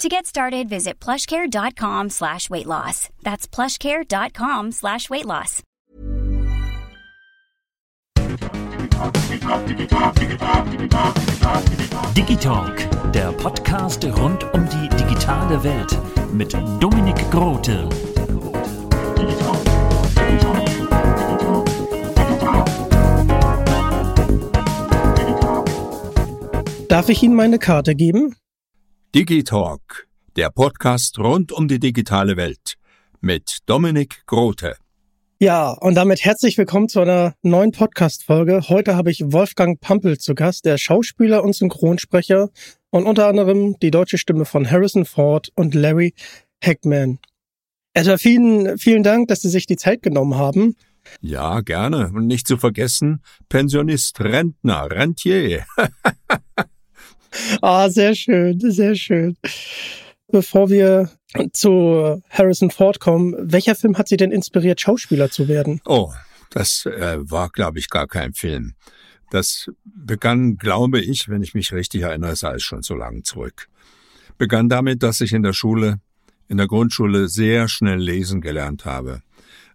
To get started, visit plushcare.com slash weight loss. That's plushcare.com slash weight loss. Digitalk, der Podcast rund um die digitale Welt mit Dominik Grote. Darf ich Ihnen meine Karte geben? Digitalk, der Podcast rund um die digitale Welt mit Dominik Grote. Ja, und damit herzlich willkommen zu einer neuen Podcast-Folge. Heute habe ich Wolfgang Pampel zu Gast, der Schauspieler und Synchronsprecher und unter anderem die deutsche Stimme von Harrison Ford und Larry Hackman. Also vielen, vielen Dank, dass Sie sich die Zeit genommen haben. Ja, gerne. Und nicht zu vergessen, Pensionist, Rentner, Rentier. Ah, sehr schön, sehr schön. Bevor wir zu Harrison Ford kommen, welcher Film hat Sie denn inspiriert, Schauspieler zu werden? Oh, das äh, war, glaube ich, gar kein Film. Das begann, glaube ich, wenn ich mich richtig erinnere, sei es schon so lange zurück. Begann damit, dass ich in der Schule, in der Grundschule sehr schnell lesen gelernt habe.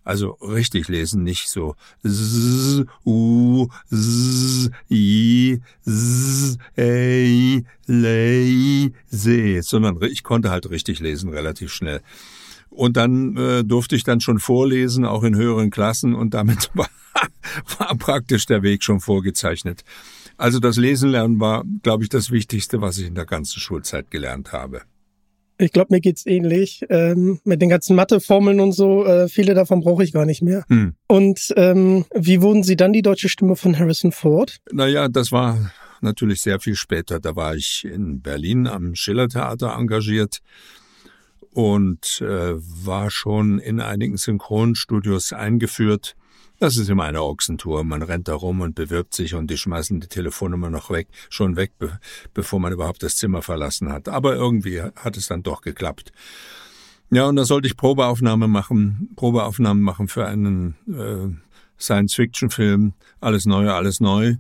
Also richtig lesen, nicht so z, u, z, i, z, ei, lei, se, sondern ich konnte halt richtig lesen, relativ schnell. Und dann äh, durfte ich dann schon vorlesen, auch in höheren Klassen, und damit war, war praktisch der Weg schon vorgezeichnet. Also das Lesen lernen war, glaube ich, das Wichtigste, was ich in der ganzen Schulzeit gelernt habe. Ich glaube, mir geht's ähnlich. Ähm, mit den ganzen Matheformeln und so, äh, viele davon brauche ich gar nicht mehr. Hm. Und ähm, wie wurden Sie dann die deutsche Stimme von Harrison Ford? Naja, das war natürlich sehr viel später. Da war ich in Berlin am Schillertheater engagiert und äh, war schon in einigen Synchronstudios eingeführt. Das ist immer eine Ochsentour. Man rennt da rum und bewirbt sich und die schmeißen die Telefonnummer noch weg, schon weg, be bevor man überhaupt das Zimmer verlassen hat. Aber irgendwie hat es dann doch geklappt. Ja, und da sollte ich Probeaufnahme machen, Probeaufnahmen machen für einen äh, Science-Fiction-Film. Alles neu, alles neu.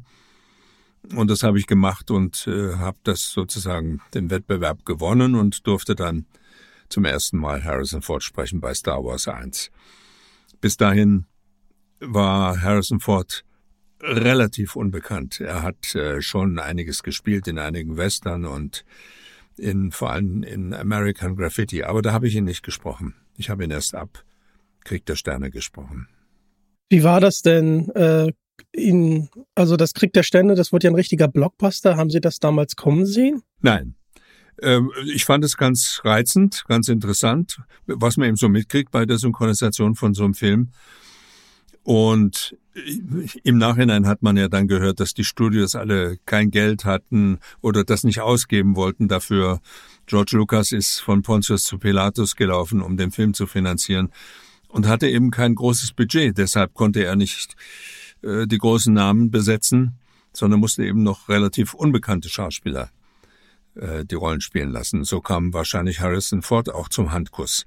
Und das habe ich gemacht und äh, habe das sozusagen den Wettbewerb gewonnen und durfte dann zum ersten Mal Harrison Ford sprechen bei Star Wars 1. Bis dahin war Harrison Ford relativ unbekannt. Er hat äh, schon einiges gespielt in einigen Western und in vor allem in American Graffiti, aber da habe ich ihn nicht gesprochen. Ich habe ihn erst ab Krieg der Sterne gesprochen. Wie war das denn? Äh, ihn, also das Krieg der Sterne, das wurde ja ein richtiger Blockbuster. Haben Sie das damals kommen sehen? Nein. Ähm, ich fand es ganz reizend, ganz interessant, was man eben so mitkriegt bei der Synchronisation von so einem Film. Und im Nachhinein hat man ja dann gehört, dass die Studios alle kein Geld hatten oder das nicht ausgeben wollten dafür. George Lucas ist von Pontius zu Pilatus gelaufen, um den Film zu finanzieren und hatte eben kein großes Budget. Deshalb konnte er nicht äh, die großen Namen besetzen, sondern musste eben noch relativ unbekannte Schauspieler äh, die Rollen spielen lassen. So kam wahrscheinlich Harrison Ford auch zum Handkuss.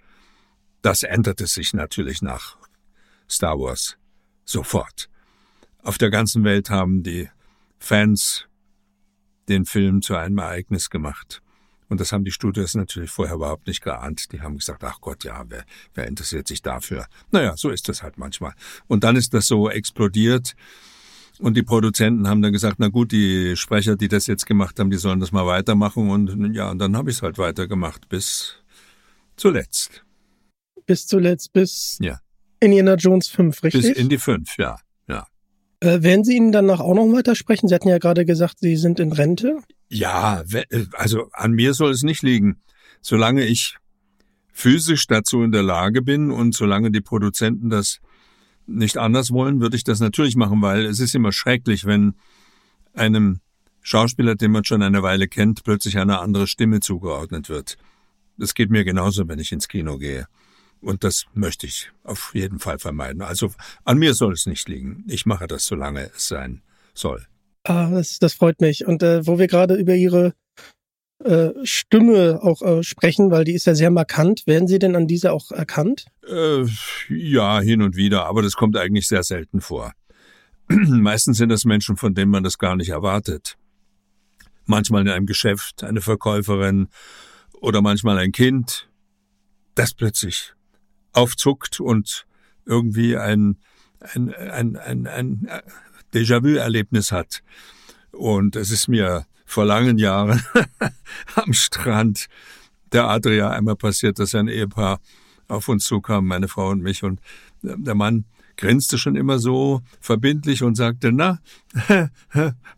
Das änderte sich natürlich nach Star Wars sofort. Auf der ganzen Welt haben die Fans den Film zu einem Ereignis gemacht. Und das haben die Studios natürlich vorher überhaupt nicht geahnt. Die haben gesagt, ach Gott, ja, wer, wer interessiert sich dafür? Naja, so ist das halt manchmal. Und dann ist das so explodiert. Und die Produzenten haben dann gesagt, na gut, die Sprecher, die das jetzt gemacht haben, die sollen das mal weitermachen. Und ja, und dann habe ich es halt weitergemacht bis zuletzt. Bis zuletzt, bis ja Indiana Jones 5, richtig? Bis in die fünf, ja. ja. Äh, werden Sie ihn danach auch noch weitersprechen? Sie hatten ja gerade gesagt, Sie sind in Rente. Ja, also an mir soll es nicht liegen. Solange ich physisch dazu in der Lage bin und solange die Produzenten das nicht anders wollen, würde ich das natürlich machen, weil es ist immer schrecklich, wenn einem Schauspieler, den man schon eine Weile kennt, plötzlich eine andere Stimme zugeordnet wird. Das geht mir genauso, wenn ich ins Kino gehe. Und das möchte ich auf jeden Fall vermeiden. Also an mir soll es nicht liegen. Ich mache das, solange es sein soll. Ah, das, das freut mich. Und äh, wo wir gerade über Ihre äh, Stimme auch äh, sprechen, weil die ist ja sehr markant, werden Sie denn an dieser auch erkannt? Äh, ja, hin und wieder, aber das kommt eigentlich sehr selten vor. Meistens sind das Menschen, von denen man das gar nicht erwartet. Manchmal in einem Geschäft eine Verkäuferin oder manchmal ein Kind, das plötzlich aufzuckt und irgendwie ein, ein, ein, ein, ein Déjà-vu-Erlebnis hat. Und es ist mir vor langen Jahren am Strand der Adria einmal passiert, dass ein Ehepaar auf uns zukam, meine Frau und mich, und der Mann grinste schon immer so verbindlich und sagte, na,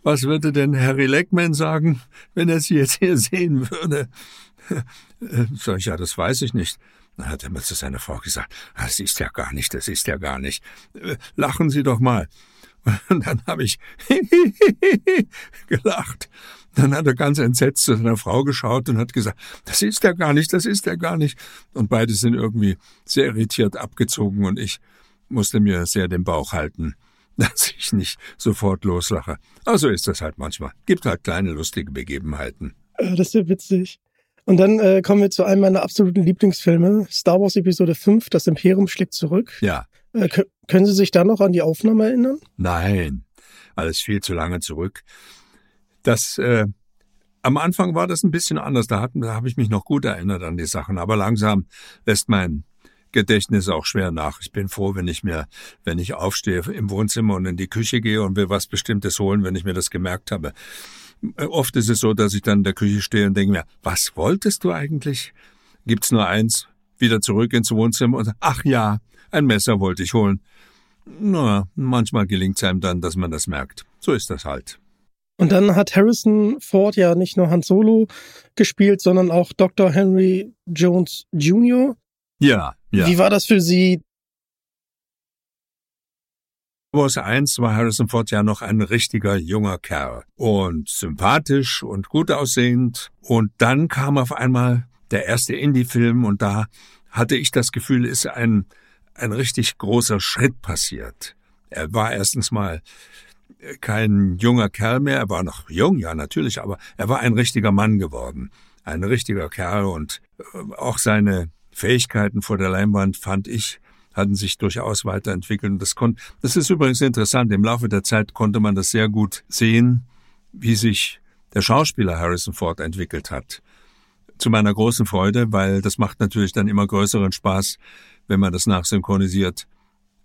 was würde denn Harry Leckman sagen, wenn er Sie jetzt hier sehen würde? Sag ich, ja, das weiß ich nicht. Dann hat er mir zu seiner Frau gesagt, das ist ja gar nicht, das ist ja gar nicht. Lachen Sie doch mal. Und dann habe ich gelacht. Dann hat er ganz entsetzt zu seiner Frau geschaut und hat gesagt, das ist ja gar nicht, das ist ja gar nicht. Und beide sind irgendwie sehr irritiert abgezogen und ich musste mir sehr den Bauch halten, dass ich nicht sofort loslache. Aber so ist das halt manchmal. Gibt halt kleine lustige Begebenheiten. Das ist ja witzig. Und dann äh, kommen wir zu einem meiner absoluten Lieblingsfilme, Star Wars Episode 5, Das Imperium schlägt zurück. Ja. Äh, können Sie sich da noch an die Aufnahme erinnern? Nein, alles viel zu lange zurück. Das äh, am Anfang war das ein bisschen anders. Da, hatten, da habe ich mich noch gut erinnert an die Sachen. Aber langsam lässt mein Gedächtnis auch schwer nach. Ich bin froh, wenn ich mir, wenn ich aufstehe im Wohnzimmer und in die Küche gehe und will was Bestimmtes holen, wenn ich mir das gemerkt habe. Oft ist es so, dass ich dann in der Küche stehe und denke mir, was wolltest du eigentlich? Gibt's nur eins, wieder zurück ins Wohnzimmer und ach ja, ein Messer wollte ich holen. Na, manchmal gelingt es einem dann, dass man das merkt. So ist das halt. Und dann hat Harrison Ford ja nicht nur Han Solo gespielt, sondern auch Dr. Henry Jones Jr. Ja, ja. Wie war das für Sie? Wars 1 war Harrison Ford ja noch ein richtiger junger Kerl und sympathisch und gut aussehend. Und dann kam auf einmal der erste Indie-Film und da hatte ich das Gefühl, ist ein, ein richtig großer Schritt passiert. Er war erstens mal kein junger Kerl mehr, er war noch jung, ja natürlich, aber er war ein richtiger Mann geworden. Ein richtiger Kerl und äh, auch seine Fähigkeiten vor der Leinwand, fand ich, hatten sich durchaus weiterentwickelt. Das, kon das ist übrigens interessant. Im Laufe der Zeit konnte man das sehr gut sehen, wie sich der Schauspieler Harrison Ford entwickelt hat. Zu meiner großen Freude, weil das macht natürlich dann immer größeren Spaß, wenn man das nachsynchronisiert,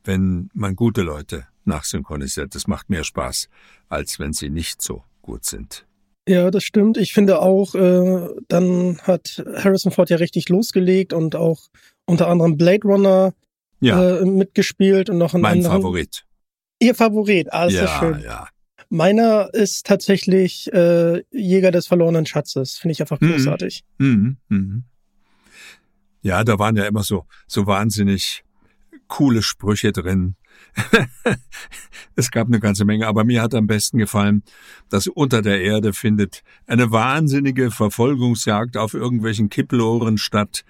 wenn man gute Leute nachsynchronisiert. Das macht mehr Spaß, als wenn sie nicht so gut sind. Ja, das stimmt. Ich finde auch, äh, dann hat Harrison Ford ja richtig losgelegt und auch unter anderem Blade Runner ja. äh, mitgespielt und noch ein Mein anderen. Favorit. Ihr Favorit, ah, ist ja, ja schön. Ja. Meiner ist tatsächlich äh, Jäger des verlorenen Schatzes. Finde ich einfach Mhm. großartig. Mhm, mhm. Ja, da waren ja immer so, so wahnsinnig coole Sprüche drin. es gab eine ganze Menge, aber mir hat am besten gefallen, dass unter der Erde findet eine wahnsinnige Verfolgungsjagd auf irgendwelchen Kippelohren statt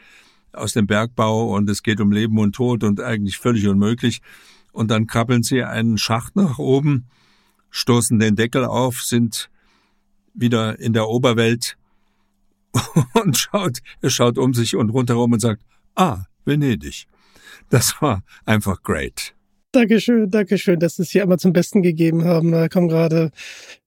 aus dem Bergbau und es geht um Leben und Tod und eigentlich völlig unmöglich. Und dann krabbeln sie einen Schacht nach oben, stoßen den Deckel auf, sind wieder in der Oberwelt und schaut, er schaut um sich und rundherum und sagt, ah, Venedig. Das war einfach great. Dankeschön, Dankeschön, dass Sie es hier einmal zum Besten gegeben haben. Da kommen gerade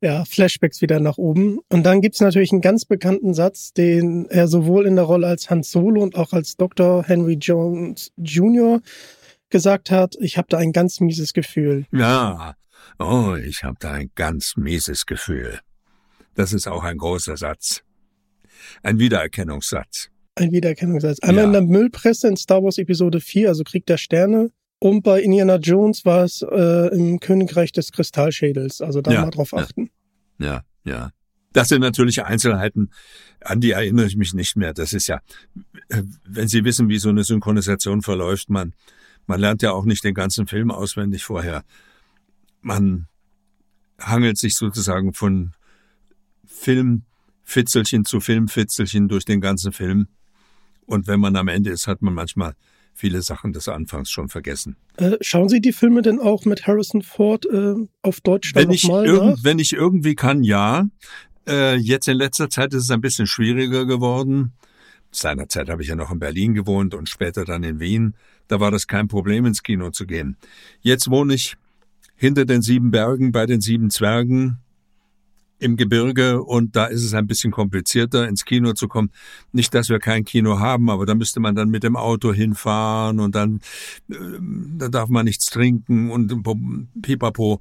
ja, Flashbacks wieder nach oben. Und dann gibt's natürlich einen ganz bekannten Satz, den er sowohl in der Rolle als Han Solo und auch als Dr. Henry Jones Jr. gesagt hat, ich habe da ein ganz mieses Gefühl. Ja, oh, ich habe da ein ganz mieses Gefühl. Das ist auch ein großer Satz. Ein Wiedererkennungssatz. Ein Wiedererkennungssatz. Einmal Ja. in der Müllpresse in Star Wars Episode 4, also Krieg der Sterne, Und bei Indiana Jones war es äh, im Königreich des Kristallschädels. Also da Ja, mal drauf ja. achten. Ja, ja. Das sind natürlich Einzelheiten, an die erinnere ich mich nicht mehr. Das ist ja, äh, wenn Sie wissen, wie so eine Synchronisation verläuft, man, man lernt ja auch nicht den ganzen Film auswendig vorher. Man hangelt sich sozusagen von Filmfitzelchen zu Filmfitzelchen durch den ganzen Film. Und wenn man am Ende ist, hat man manchmal viele Sachen des Anfangs schon vergessen. Äh, schauen Sie die Filme denn auch mit Harrison Ford äh, auf Deutsch Wenn ich, nochmal irgend, wenn ich irgendwie kann, ja. Äh, jetzt in letzter Zeit ist es ein bisschen schwieriger geworden. Seinerzeit habe ich ja noch in Berlin gewohnt und später dann in Wien. Da war das kein Problem, ins Kino zu gehen. Jetzt wohne ich hinter den sieben Bergen bei den sieben Zwergen im Gebirge und da ist es ein bisschen komplizierter, ins Kino zu kommen. Nicht, dass wir kein Kino haben, aber da müsste man dann mit dem Auto hinfahren und dann äh, da darf man nichts trinken und pipapo.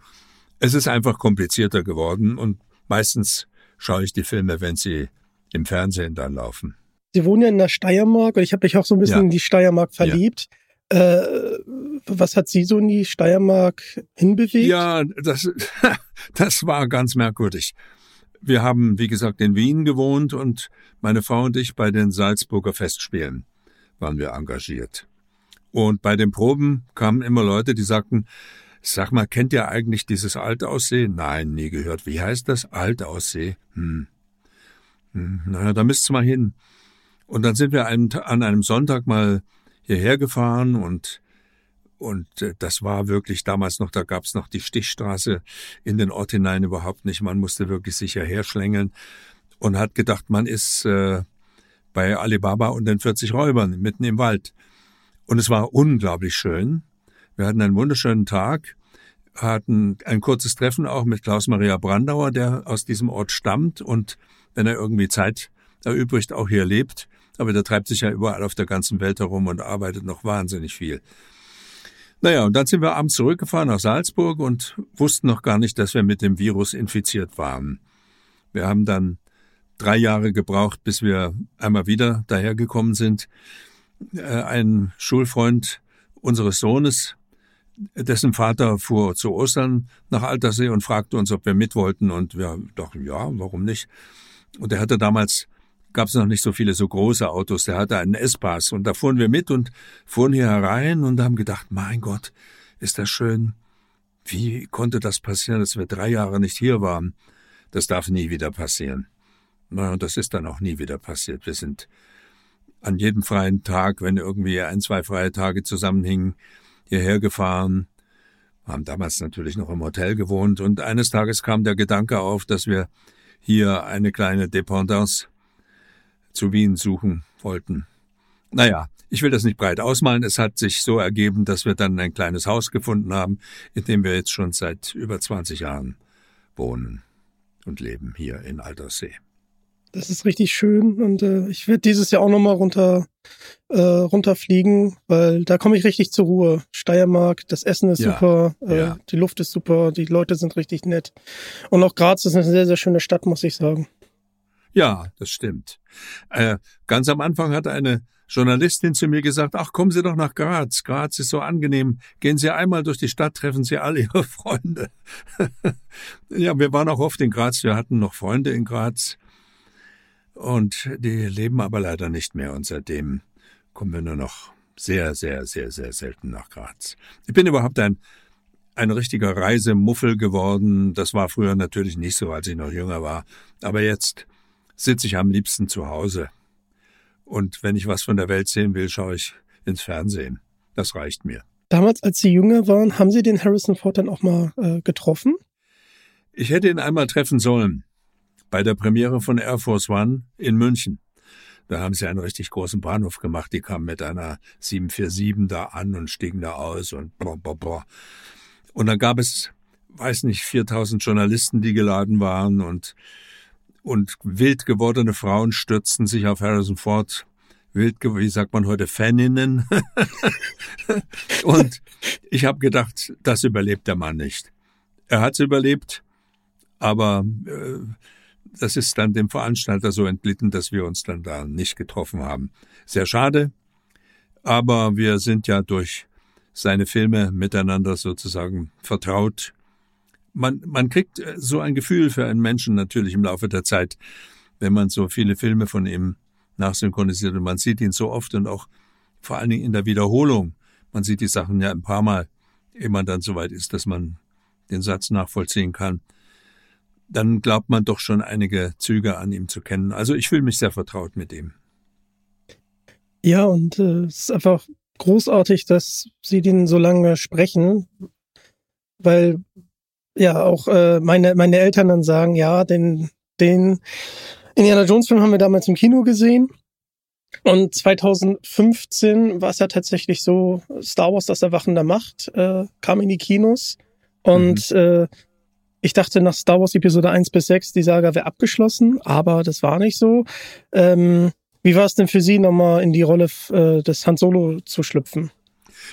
Es ist einfach komplizierter geworden und meistens schaue ich die Filme, wenn sie im Fernsehen dann laufen. Sie wohnen ja in der Steiermark und ich habe mich auch so ein bisschen Ja. in die Steiermark verliebt. Äh, was hat Sie so in die Steiermark hinbewegt? Ja, das, das war ganz merkwürdig. Wir haben, wie gesagt, in Wien gewohnt und meine Frau und ich bei den Salzburger Festspielen waren wir engagiert. Und bei den Proben kamen immer Leute, die sagten, sag mal, kennt ihr eigentlich dieses Altaussee? Nein, nie gehört. Wie heißt das? Altaussee? Hm. hm. Naja, da müsst's mal hin. Und dann sind wir an einem Sonntag mal hierher gefahren und und äh, das war wirklich damals noch, da gab's noch die Stichstraße in den Ort hinein überhaupt nicht. Man musste wirklich sich hierher schlängeln und hat gedacht, man ist äh, bei Alibaba und den 40 Räubern mitten im Wald. Und es war unglaublich schön. Wir hatten einen wunderschönen Tag, hatten ein kurzes Treffen auch mit Klaus-Maria Brandauer, der aus diesem Ort stammt und wenn er irgendwie Zeit erübrigt, auch hier lebt. Aber der treibt sich ja überall auf der ganzen Welt herum und arbeitet noch wahnsinnig viel. Naja, und dann sind wir abends zurückgefahren nach Salzburg und wussten noch gar nicht, dass wir mit dem Virus infiziert waren. Wir haben dann drei Jahre gebraucht, bis wir einmal wieder dahergekommen sind. Äh, Ein Schulfreund unseres Sohnes, dessen Vater fuhr zu Ostern nach Altersee und fragte uns, ob wir mit wollten. Und wir dachten, ja, warum nicht? Und er hatte damals, gab es noch nicht so viele so große Autos, der hatte einen S-Pass. Und da fuhren wir mit und fuhren hier herein und haben gedacht, mein Gott, ist das schön. Wie konnte das passieren, dass wir drei Jahre nicht hier waren? Das darf nie wieder passieren. Na, und das ist dann auch nie wieder passiert. Wir sind an jedem freien Tag, wenn irgendwie ein, zwei freie Tage zusammenhingen, hierher gefahren, haben damals natürlich noch im Hotel gewohnt und eines Tages kam der Gedanke auf, dass wir hier eine kleine Dependance zu Wien suchen wollten. Naja, ich will das nicht breit ausmalen. Es hat sich so ergeben, dass wir dann ein kleines Haus gefunden haben, in dem wir jetzt schon seit über 20 Jahren wohnen und leben hier in Alterssee. Das ist richtig schön und äh, ich werde dieses Jahr auch nochmal runter, äh, runterfliegen, weil da komme ich richtig zur Ruhe. Steiermark, das Essen ist Ja, super, äh, ja. die Luft ist super, die Leute sind richtig nett. Und auch Graz ist eine sehr, sehr schöne Stadt, muss ich sagen. Ja, das stimmt. Äh, ganz am Anfang hat eine Journalistin zu mir gesagt, ach, kommen Sie doch nach Graz. Graz ist so angenehm. Gehen Sie einmal durch die Stadt, treffen Sie alle Ihre Freunde. ja, wir waren auch oft in Graz. Wir hatten noch Freunde in Graz. Und die leben aber leider nicht mehr. Und seitdem kommen wir nur noch sehr, sehr, sehr, sehr selten nach Graz. Ich bin überhaupt ein, ein richtiger Reisemuffel geworden. Das war früher natürlich nicht so, als ich noch jünger war. Aber jetzt sitze ich am liebsten zu Hause. Und wenn ich was von der Welt sehen will, schaue ich ins Fernsehen. Das reicht mir. Damals, als Sie jünger waren, haben Sie den Harrison Ford dann auch mal äh, getroffen? Ich hätte ihn einmal treffen sollen. Bei der Premiere von Air Force One in München. Da haben sie einen richtig großen Bahnhof gemacht. Die kamen mit einer 747 da an und stiegen da aus und blah, blah, blah. Und dann gab es, weiß nicht, 4000 Journalisten, die geladen waren und, und wild gewordene Frauen stürzten sich auf Harrison Ford. Wild, wie sagt man heute, Faninnen. und ich habe gedacht, das überlebt der Mann nicht. Er hat's überlebt, aber äh, das ist dann dem Veranstalter so entglitten, dass wir uns dann da nicht getroffen haben. Sehr schade, aber wir sind ja durch seine Filme miteinander sozusagen vertraut. Man, man kriegt äh, so ein Gefühl für einen Menschen natürlich im Laufe der Zeit, wenn man so viele Filme von ihm nachsynchronisiert und man sieht ihn so oft und auch vor allen Dingen in der Wiederholung. Man sieht die Sachen ja ein paar Mal, ehe man dann soweit ist, dass man den Satz nachvollziehen kann. Dann glaubt man doch schon einige Züge an ihm zu kennen. Also ich fühle mich sehr vertraut mit ihm. Ja, und äh, es ist einfach großartig, dass Sie den so lange sprechen, weil ja auch äh, meine meine Eltern dann sagen, ja, den den Indiana Jones Film haben wir damals im Kino gesehen. Und 2015 war es ja tatsächlich so, Star Wars, das Erwachen der Macht, äh, kam in die Kinos. Und mhm. äh, ich dachte nach Star Wars Episode 1 bis 6, die Saga wäre abgeschlossen, aber das war nicht so. Ähm, wie war es denn für Sie, nochmal in die Rolle äh, des Han Solo zu schlüpfen?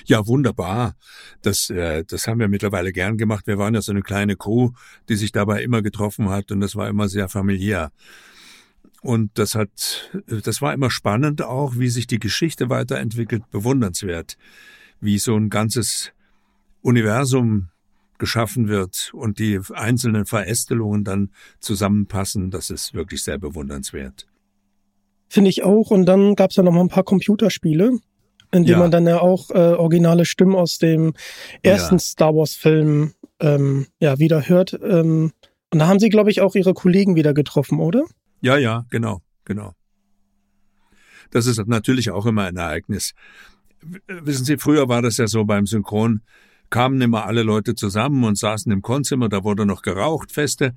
Ja, wunderbar. Das, äh, das haben wir mittlerweile gern gemacht. Wir waren ja so eine kleine Crew, die sich dabei immer getroffen hat und das war immer sehr familiär. Und das hat, das war immer spannend auch, wie sich die Geschichte weiterentwickelt, bewundernswert, wie so ein ganzes Universum geschaffen wird und die einzelnen Verästelungen dann zusammenpassen. Das ist wirklich sehr bewundernswert. Finde ich auch. Und dann gab es ja noch mal ein paar Computerspiele, in denen ja. man dann ja auch äh, originale Stimmen aus dem ersten ja. Star Wars-Film ähm, ja, wieder hört. Ähm, und da haben sie, glaube ich, auch ihre Kollegen wieder getroffen, oder? Ja, ja, genau, genau. Das ist natürlich auch immer ein Ereignis. Wissen Sie, früher war das ja so beim Synchron, kamen immer alle Leute zusammen und saßen im Konzimmer, da wurde noch geraucht, feste,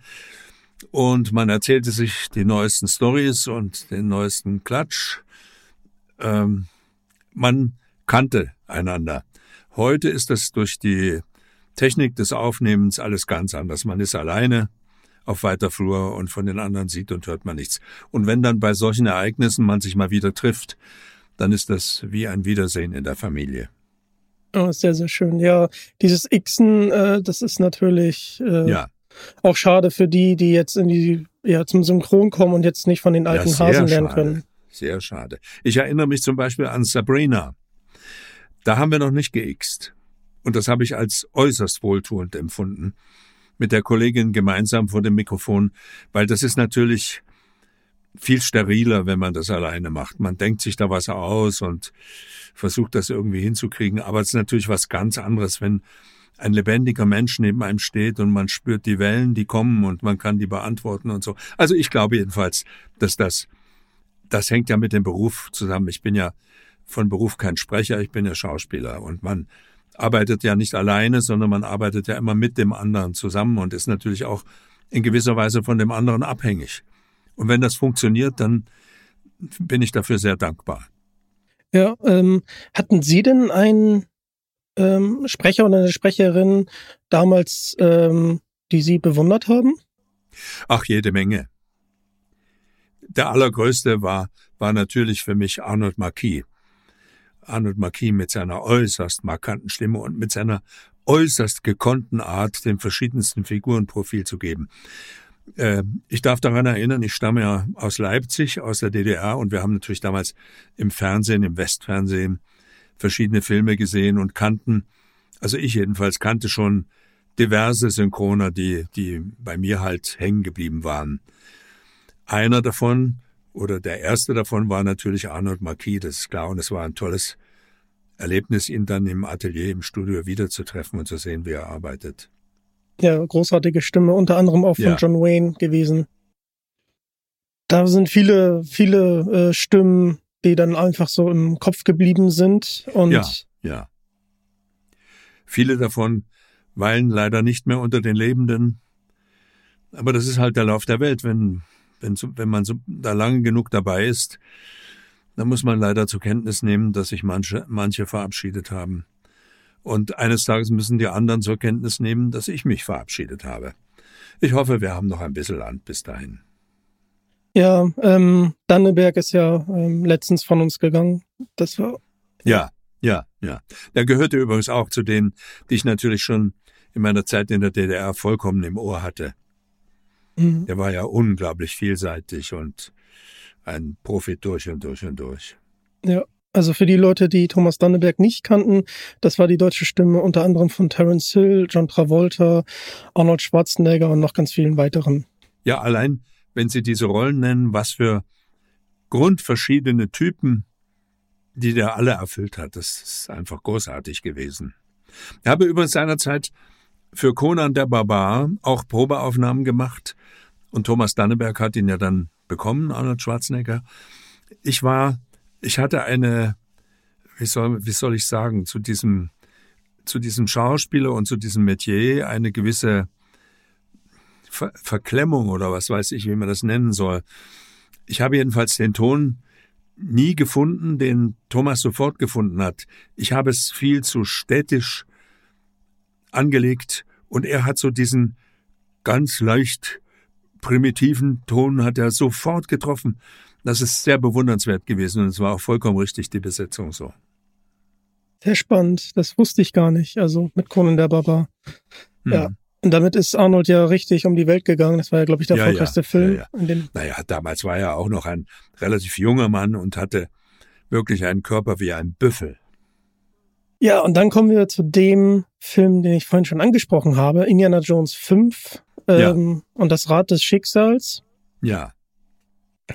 und man erzählte sich die neuesten Stories und den neuesten Klatsch. Ähm, man kannte einander. Heute ist das durch die Technik des Aufnehmens alles ganz anders. Man ist alleine, auf weiter Flur und von den anderen sieht und hört man nichts. Und wenn dann bei solchen Ereignissen man sich mal wieder trifft, dann ist das wie ein Wiedersehen in der Familie. Oh, sehr, sehr schön. Ja, dieses Xen, äh, das ist natürlich äh, ja. auch schade für die, die jetzt in die, ja, zum Synchron kommen und jetzt nicht von den alten ja, Hasen lernen schade. können. Sehr schade. Ich erinnere mich zum Beispiel an Sabrina. Da haben wir noch nicht geixt. Und das habe ich als äußerst wohltuend empfunden mit der Kollegin gemeinsam vor dem Mikrofon, weil das ist natürlich viel steriler, wenn man das alleine macht. Man denkt sich da was aus und versucht das irgendwie hinzukriegen, aber es ist natürlich was ganz anderes, wenn ein lebendiger Mensch neben einem steht und man spürt die Wellen, die kommen und man kann die beantworten und so. Also ich glaube jedenfalls, dass das, das hängt ja mit dem Beruf zusammen. Ich bin ja von Beruf kein Sprecher, ich bin ja Schauspieler und man arbeitet ja nicht alleine, sondern man arbeitet ja immer mit dem anderen zusammen und ist natürlich auch in gewisser Weise von dem anderen abhängig. Und wenn das funktioniert, dann bin ich dafür sehr dankbar. Ja, ähm, hatten Sie denn einen ähm, Sprecher oder eine Sprecherin damals, ähm, die Sie bewundert haben? Ach, jede Menge. Der allergrößte war, war natürlich für mich Arnold Marquis. Arnold Marquis mit seiner äußerst markanten Stimme und mit seiner äußerst gekonnten Art, den verschiedensten Figuren Profil zu geben. Äh, ich darf daran erinnern, ich stamme ja aus Leipzig, aus der DDR, und wir haben natürlich damals im Fernsehen, im Westfernsehen, verschiedene Filme gesehen und kannten, also ich jedenfalls kannte schon diverse Synchroner, die, die bei mir halt hängen geblieben waren. Einer davon oder der erste davon war natürlich Arnold Marquis, das ist klar, und es war ein tolles Erlebnis, ihn dann im Atelier, im Studio wiederzutreffen und zu sehen, wie er arbeitet. Ja, großartige Stimme, unter anderem auch von ja. John Wayne gewesen. Da sind viele, viele äh, Stimmen, die dann einfach so im Kopf geblieben sind. Und ja, ja. Viele davon weilen leider nicht mehr unter den Lebenden. Aber das ist halt der Lauf der Welt. Wenn wenn, wenn man so da lange genug dabei ist, dann muss man leider zur Kenntnis nehmen, dass sich manche, manche verabschiedet haben. Und eines Tages müssen die anderen zur Kenntnis nehmen, dass ich mich verabschiedet habe. Ich hoffe, wir haben noch ein bisschen Land bis dahin. Ja, ähm, Danneberg ist ja ähm, letztens von uns gegangen. Das war. Ja, ja, ja. Der gehörte übrigens auch zu denen, die ich natürlich schon in meiner Zeit in der DDR vollkommen im Ohr hatte. Mhm. Der war ja unglaublich vielseitig und ein Profi durch und durch und durch. Ja, Also für die Leute, die Thomas Danneberg nicht kannten, das war die deutsche Stimme unter anderem von Terence Hill, John Travolta, Arnold Schwarzenegger und noch ganz vielen weiteren. Ja, allein wenn Sie diese Rollen nennen, was für grundverschiedene Typen, die der alle erfüllt hat, das ist einfach großartig gewesen. Ich habe übrigens seinerzeit für Conan der Barbar auch Probeaufnahmen gemacht und Thomas Danneberg hat ihn ja dann bekommen, Arnold Schwarzenegger. Ich war, ich hatte eine, wie soll, wie soll ich sagen, zu diesem, zu diesem Schauspieler und zu diesem Metier eine gewisse Ver Verklemmung oder was weiß ich, wie man das nennen soll. Ich habe jedenfalls den Ton nie gefunden, den Thomas sofort gefunden hat. Ich habe es viel zu städtisch angelegt und er hat so diesen ganz leicht primitiven Ton hat er sofort getroffen. Das ist sehr bewundernswert gewesen und es war auch vollkommen richtig, die Besetzung so. Sehr spannend, das wusste ich gar nicht, also mit Conan der Barbar. Hm. Ja. Und damit ist Arnold ja richtig um die Welt gegangen. Das war ja, glaube ich, der ja, erfolgreichste ja, Film. Ja, ja. naja, damals war er auch noch ein relativ junger Mann und hatte wirklich einen Körper wie ein Büffel. Ja, und dann kommen wir zu dem Film, den ich vorhin schon angesprochen habe, Indiana Jones 5 ähm, und das Rad des Schicksals. Ja.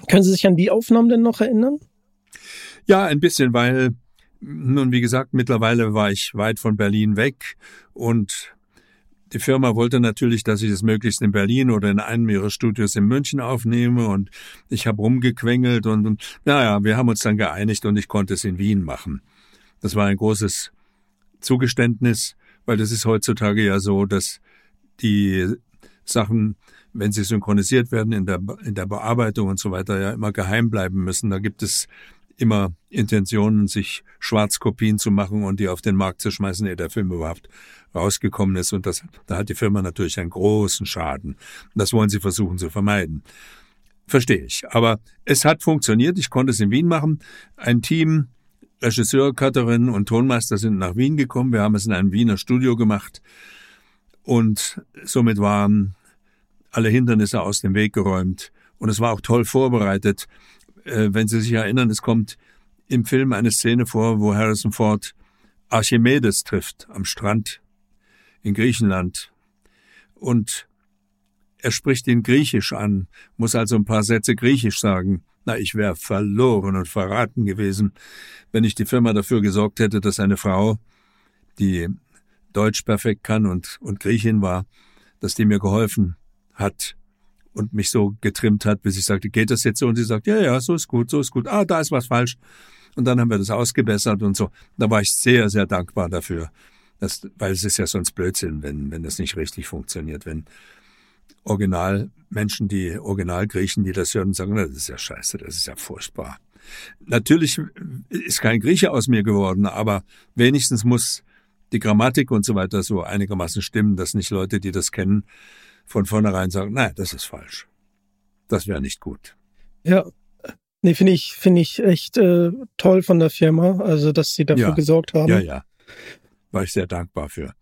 Können Sie sich an die Aufnahmen denn noch erinnern? Ja, ein bisschen, weil nun, wie gesagt, mittlerweile war ich weit von Berlin weg und die Firma wollte natürlich, dass ich das möglichst in Berlin oder in einem ihrer Studios in München aufnehme und ich habe rumgequengelt und, und naja, wir haben uns dann geeinigt und ich konnte es in Wien machen. Das war ein großes Zugeständnis, weil das ist heutzutage ja so, dass die Sachen, wenn sie synchronisiert werden in der, in der Bearbeitung und so weiter, ja immer geheim bleiben müssen. Da gibt es immer Intentionen, sich Schwarzkopien zu machen und die auf den Markt zu schmeißen, ehe der Film überhaupt rausgekommen ist. Und das, da hat die Firma natürlich einen großen Schaden. Das wollen sie versuchen zu vermeiden. Verstehe ich. Aber es hat funktioniert. Ich konnte es in Wien machen. Ein Team Regisseur, Cutterin und Tonmeister sind nach Wien gekommen. Wir haben es in einem Wiener Studio gemacht und somit waren alle Hindernisse aus dem Weg geräumt und es war auch toll vorbereitet. Äh, wenn Sie sich erinnern, es kommt im Film eine Szene vor, wo Harrison Ford Archimedes trifft am Strand in Griechenland und er spricht ihn griechisch an, muss also ein paar Sätze griechisch sagen. Na, ich wäre verloren und verraten gewesen, wenn ich die Firma dafür gesorgt hätte, dass eine Frau, die Deutsch perfekt kann und, und Griechin war, dass die mir geholfen hat und mich so getrimmt hat, bis ich sagte, geht das jetzt so? Und sie sagt, ja, ja, so ist gut, so ist gut. Ah, da ist was falsch. Und dann haben wir das ausgebessert und so. Da war ich sehr, sehr dankbar dafür. Das, weil es ist ja sonst Blödsinn, wenn, wenn das nicht richtig funktioniert, wenn Originalmenschen, die Originalgriechen, die das hören, sagen, das ist ja scheiße, das ist ja furchtbar. Natürlich ist kein Grieche aus mir geworden, aber wenigstens muss die Grammatik und so weiter so einigermaßen stimmen, dass nicht Leute, die das kennen, von vornherein sagen, nein, das ist falsch. Das wäre nicht gut. Ja, nee, finde ich, finde ich echt äh, toll von der Firma, also dass sie dafür ja. gesorgt haben. Ja, ja. War ich sehr dankbar für.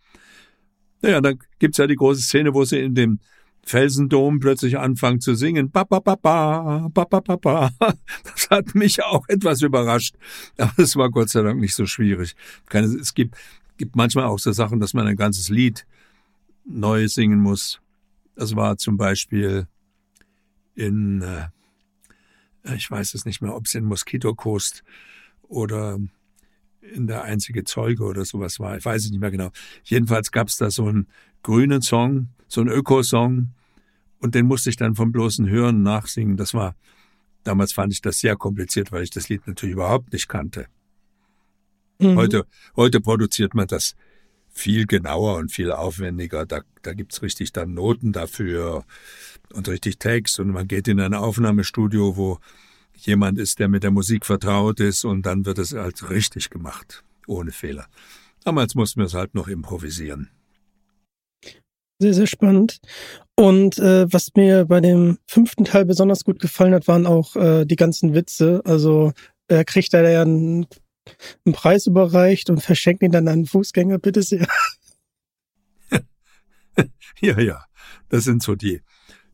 Naja, dann gibt's ja die große Szene, wo sie in dem Felsendom plötzlich anfangen zu singen. Ba, ba, ba, ba, ba, ba, ba, ba. Das hat mich auch etwas überrascht. Aber es war Gott sei Dank nicht so schwierig. Es gibt, gibt manchmal auch so Sachen, dass man ein ganzes Lied neu singen muss. Das war zum Beispiel in, äh, ich weiß es nicht mehr, ob es in Mosquito Coast oder in der einzige Zeuge oder sowas war. Ich weiß es nicht mehr genau. Jedenfalls gab es da so einen grünen Song, so einen Öko-Song, und den musste ich dann vom bloßen Hören nachsingen. Das war, damals fand ich das sehr kompliziert, weil ich das Lied natürlich überhaupt nicht kannte. Mhm. Heute, heute produziert man das viel genauer und viel aufwendiger. Da, da gibt's richtig dann Noten dafür und richtig Text und man geht in ein Aufnahmestudio, wo jemand ist, der mit der Musik vertraut ist und dann wird es halt richtig gemacht, ohne Fehler. Damals mussten wir es halt noch improvisieren. Sehr, sehr spannend. Und äh, was mir bei dem fünften Teil besonders gut gefallen hat, waren auch äh, die ganzen Witze. Also er kriegt da ja einen, einen Preis überreicht und verschenkt ihn dann an einen Fußgänger, bitte sehr. ja, ja. Das sind so die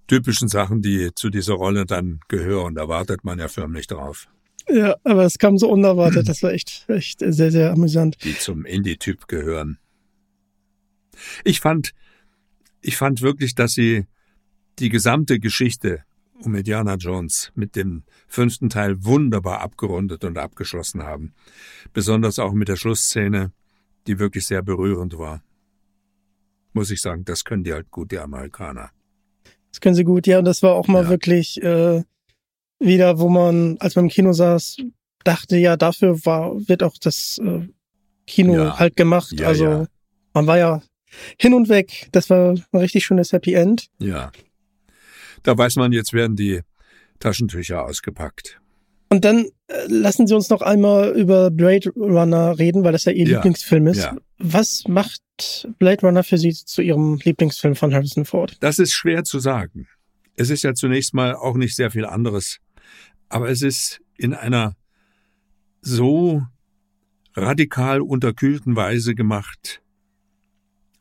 typischen Sachen, die zu dieser Rolle dann gehören. Da wartet man ja förmlich drauf. Ja, aber es kam so unerwartet. Das war echt, echt sehr, sehr amüsant. Die zum Indie-Typ gehören. Ich fand, ich fand wirklich, dass sie die gesamte Geschichte um Indiana Jones mit dem fünften Teil wunderbar abgerundet und abgeschlossen haben. Besonders auch mit der Schlussszene, die wirklich sehr berührend war. Muss ich sagen, das können die halt gut, die Amerikaner. Das können sie gut, ja, und das war auch mal Ja. wirklich äh, wieder, wo man, als man im Kino saß, dachte, ja, dafür war, wird auch das äh, Kino Ja. halt gemacht. Ja, also man war ja hin und weg. Das war ein richtig schönes Happy End. Ja. Da weiß man, jetzt werden die Taschentücher ausgepackt. Und dann äh, lassen Sie uns noch einmal über Blade Runner reden, weil das ja Ihr Ja, Lieblingsfilm ist. ja. Was macht Blade Runner für Sie zu Ihrem Lieblingsfilm von Harrison Ford? Das ist schwer zu sagen. Es ist ja zunächst mal auch nicht sehr viel anderes, aber es ist in einer so radikal unterkühlten Weise gemacht.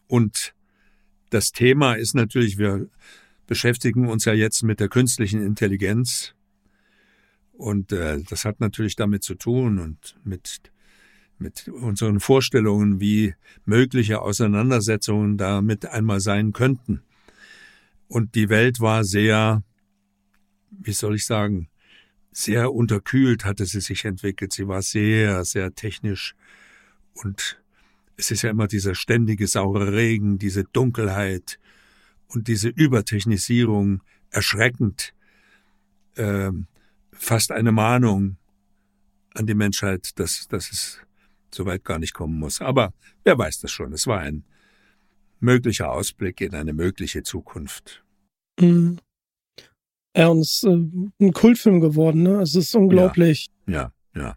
Und das Thema ist natürlich, wir beschäftigen uns ja jetzt mit der künstlichen Intelligenz. Und äh, das hat natürlich damit zu tun und mit, mit unseren Vorstellungen, wie mögliche Auseinandersetzungen damit einmal sein könnten. Und die Welt war sehr, wie soll ich sagen, sehr unterkühlt hatte sie sich entwickelt. Sie war sehr, sehr technisch. Und es ist ja immer dieser ständige saure Regen, diese Dunkelheit und diese Übertechnisierung erschreckend. Ähm, fast eine Mahnung an die Menschheit, dass, dass es so weit gar nicht kommen muss. Aber wer weiß das schon. Es war ein möglicher Ausblick in eine mögliche Zukunft. Mhm. Ja, und es ist äh, ein Kultfilm geworden, ne? Es ist unglaublich. Ja, ja.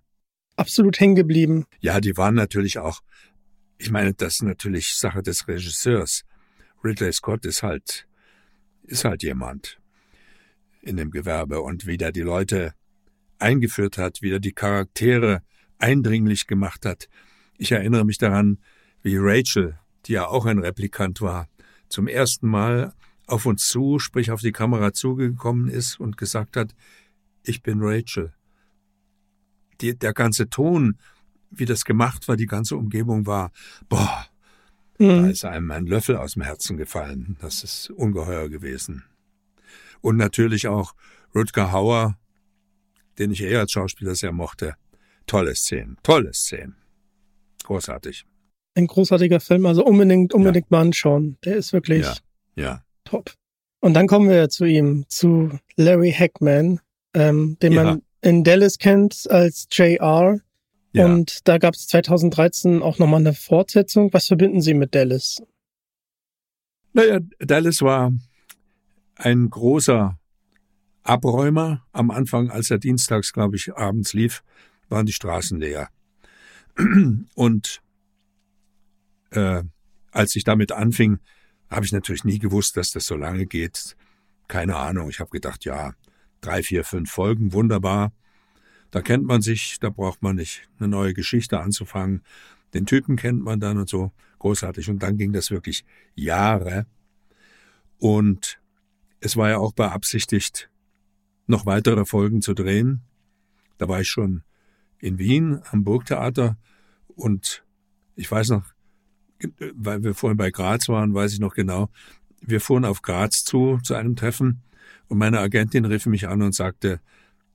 Absolut hängen geblieben. Ja, die waren natürlich auch, ich meine, das ist natürlich Sache des Regisseurs. Ridley Scott ist halt, ist halt jemand in dem Gewerbe und wie der die Leute eingeführt hat, wie er die Charaktere eindringlich gemacht hat. Ich erinnere mich daran, wie Rachel, die ja auch ein Replikant war, zum ersten Mal auf uns zu, sprich auf die Kamera zugekommen ist und gesagt hat, ich bin Rachel. Die, der ganze Ton, wie das gemacht war, die ganze Umgebung war, boah, da Mhm. ist einem ein Löffel aus dem Herzen gefallen. Das ist ungeheuer gewesen. Und natürlich auch Rutger Hauer, den ich eher als Schauspieler sehr mochte. Tolle Szenen, tolle Szenen. Großartig. Ein großartiger Film, also unbedingt, unbedingt mal anschauen. Der ist wirklich Ja. Ja. top. Und dann kommen wir zu ihm, zu Larry Hackman, ähm, den Ja. man in Dallas kennt als JR. Ja. Und da gab es 2013 auch nochmal eine Fortsetzung. Was verbinden Sie mit Dallas? Naja, Dallas war ein großer Abräumer. Am Anfang, als er dienstags, glaube ich, abends lief, waren die Straßen leer. Und äh, als ich damit anfing, habe ich natürlich nie gewusst, dass das so lange geht. Keine Ahnung. Ich habe gedacht, ja, drei, vier, fünf Folgen, wunderbar. Da kennt man sich, da braucht man nicht eine neue Geschichte anzufangen. Den Typen kennt man dann und so. Großartig. Und dann ging das wirklich Jahre. Und es war ja auch beabsichtigt, noch weitere Folgen zu drehen. Da war ich schon in Wien am Burgtheater und ich weiß noch, weil wir vorhin bei Graz waren, weiß ich noch genau, wir fuhren auf Graz zu, zu einem Treffen und meine Agentin rief mich an und sagte,